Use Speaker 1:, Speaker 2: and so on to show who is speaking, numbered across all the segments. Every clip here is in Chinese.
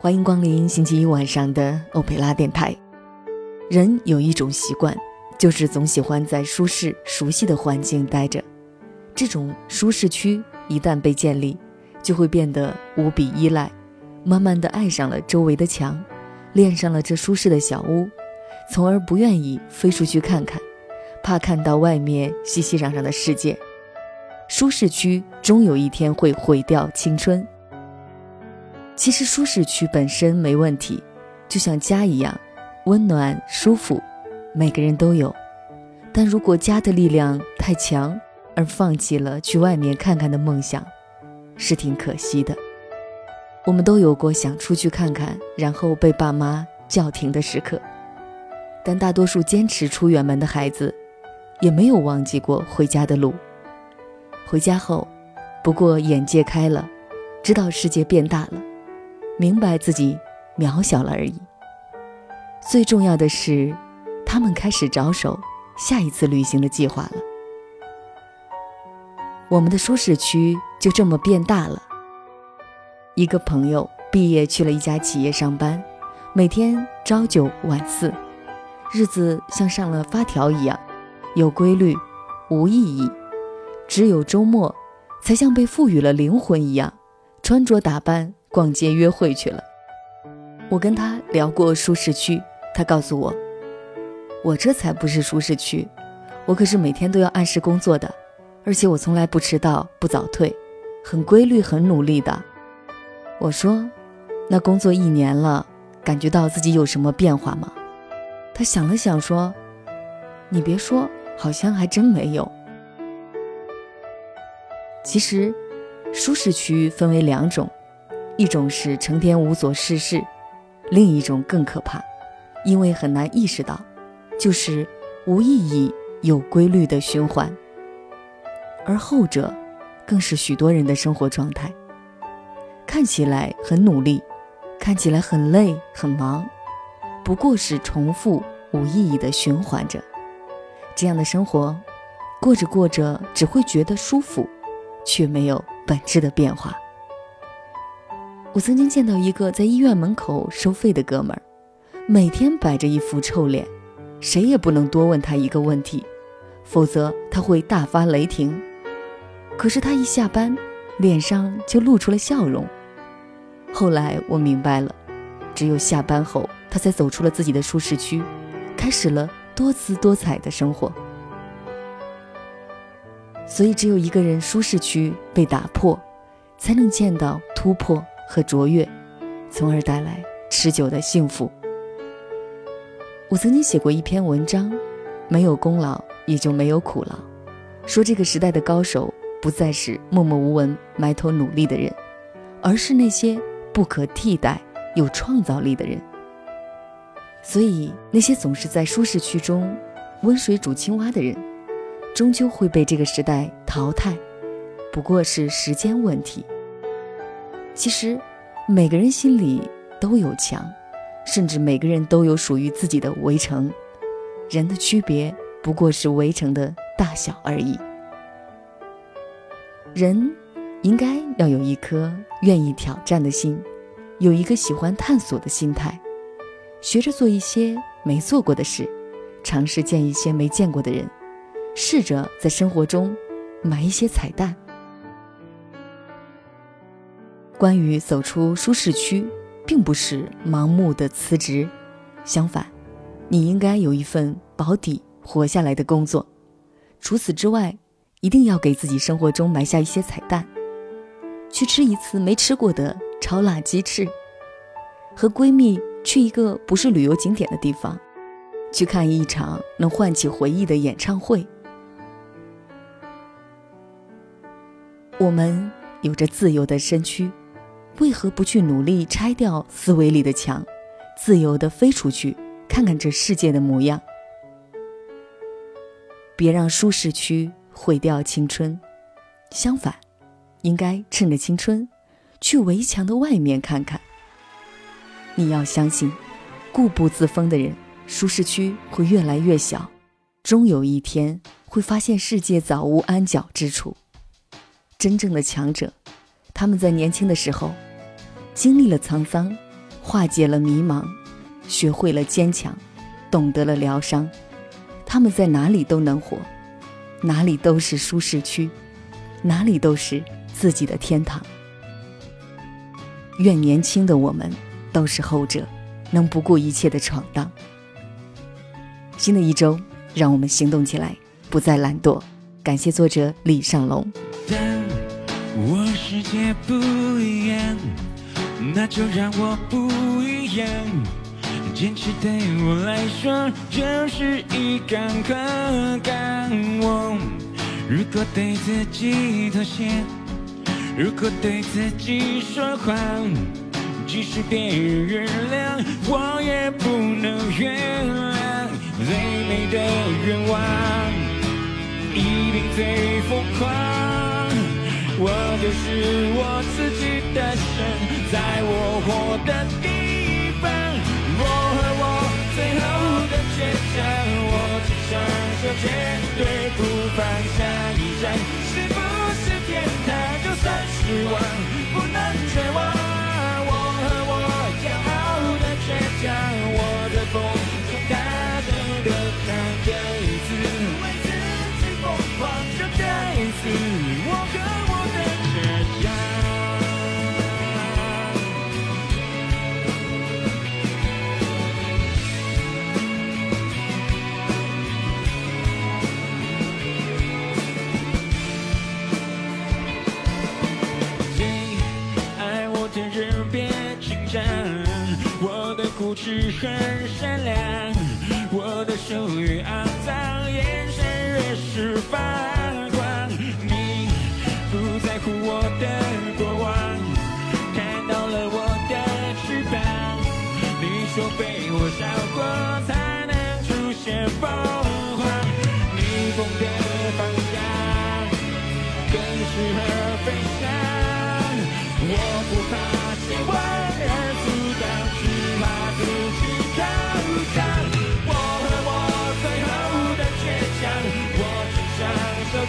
Speaker 1: 欢迎光临星期一晚上的欧佩拉电台。人有一种习惯，就是总喜欢在舒适、熟悉的环境待着。这种舒适区一旦被建立，就会变得无比依赖，慢慢的爱上了周围的墙，恋上了这舒适的小屋，从而不愿意飞出去看看，怕看到外面熙熙攘攘的世界。舒适区终有一天会毁掉青春。其实舒适区本身没问题，就像家一样，温暖舒服，每个人都有。但如果家的力量太强，而放弃了去外面看看的梦想，是挺可惜的。我们都有过想出去看看，然后被爸妈叫停的时刻。但大多数坚持出远门的孩子，也没有忘记过回家的路。回家后，不过眼界开了，知道世界变大了。明白自己渺小了而已。最重要的是，他们开始着手下一次旅行的计划了。我们的舒适区就这么变大了。一个朋友毕业去了一家企业上班，每天朝九晚四，日子像上了发条一样，有规律，无意义。只有周末，才像被赋予了灵魂一样，穿着打扮。逛街约会去了，我跟他聊过舒适区，他告诉我，我这才不是舒适区，我可是每天都要按时工作的，而且我从来不迟到不早退，很规律很努力的。我说，那工作一年了，感觉到自己有什么变化吗？他想了想说，你别说，好像还真没有。其实，舒适区分为两种。一种是成天无所事事，另一种更可怕，因为很难意识到，就是无意义有规律的循环。而后者，更是许多人的生活状态。看起来很努力，看起来很累很忙，不过是重复无意义的循环着。这样的生活，过着过着只会觉得舒服，却没有本质的变化。我曾经见到一个在医院门口收费的哥们儿，每天摆着一副臭脸，谁也不能多问他一个问题，否则他会大发雷霆。可是他一下班，脸上就露出了笑容。后来我明白了，只有下班后，他才走出了自己的舒适区，开始了多姿多彩的生活。所以，只有一个人舒适区被打破，才能见到突破。和卓越，从而带来持久的幸福。我曾经写过一篇文章，没有功劳也就没有苦劳，说这个时代的高手不再是默默无闻、埋头努力的人，而是那些不可替代、有创造力的人。所以，那些总是在舒适区中温水煮青蛙的人，终究会被这个时代淘汰，不过是时间问题。其实，每个人心里都有墙，甚至每个人都有属于自己的围城。人的区别不过是围城的大小而已。人应该要有一颗愿意挑战的心，有一个喜欢探索的心态，学着做一些没做过的事，尝试见一些没见过的人，试着在生活中埋一些彩蛋。关于走出舒适区，并不是盲目的辞职，相反，你应该有一份保底活下来的工作。除此之外，一定要给自己生活中埋下一些彩蛋，去吃一次没吃过的超辣鸡翅，和闺蜜去一个不是旅游景点的地方，去看一场能唤起回忆的演唱会。我们有着自由的身躯。为何不去努力拆掉思维里的墙，自由地飞出去，看看这世界的模样？别让舒适区毁掉青春，相反，应该趁着青春，去围墙的外面看看。你要相信，固步自封的人，舒适区会越来越小，终有一天会发现世界早无安脚之处。真正的强者。他们在年轻的时候，经历了沧桑，化解了迷茫，学会了坚强，懂得了疗伤。他们在哪里都能活，哪里都是舒适区，哪里都是自己的天堂。愿年轻的我们都是后者，能不顾一切的闯荡。新的一周，让我们行动起来，不再懒惰。感谢作者李尚龙。
Speaker 2: 我世界不一样，那就让我不一样。坚持对我来说就是一杆杠杆。我如果对自己妥协，如果对自己说谎，即使别人原谅，我也不能原谅。最美的愿望，一定最疯狂。我就是我自己的神，在我活的地方，我和我最后的倔强，我只想说绝对不放下一站，是不是天堂？就算失望，不能固执很善良，我的手越肮脏，眼神越是发光。你不在乎我的过往，看到了我的翅膀。你说被我烧光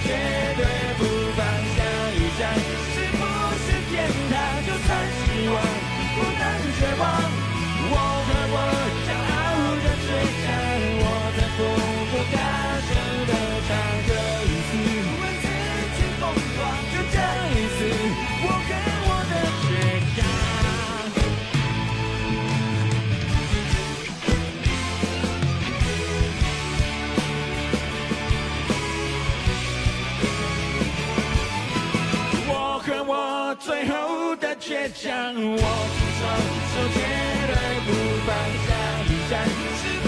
Speaker 2: 绝最后的倔强，我只双手绝对不放下一站。是不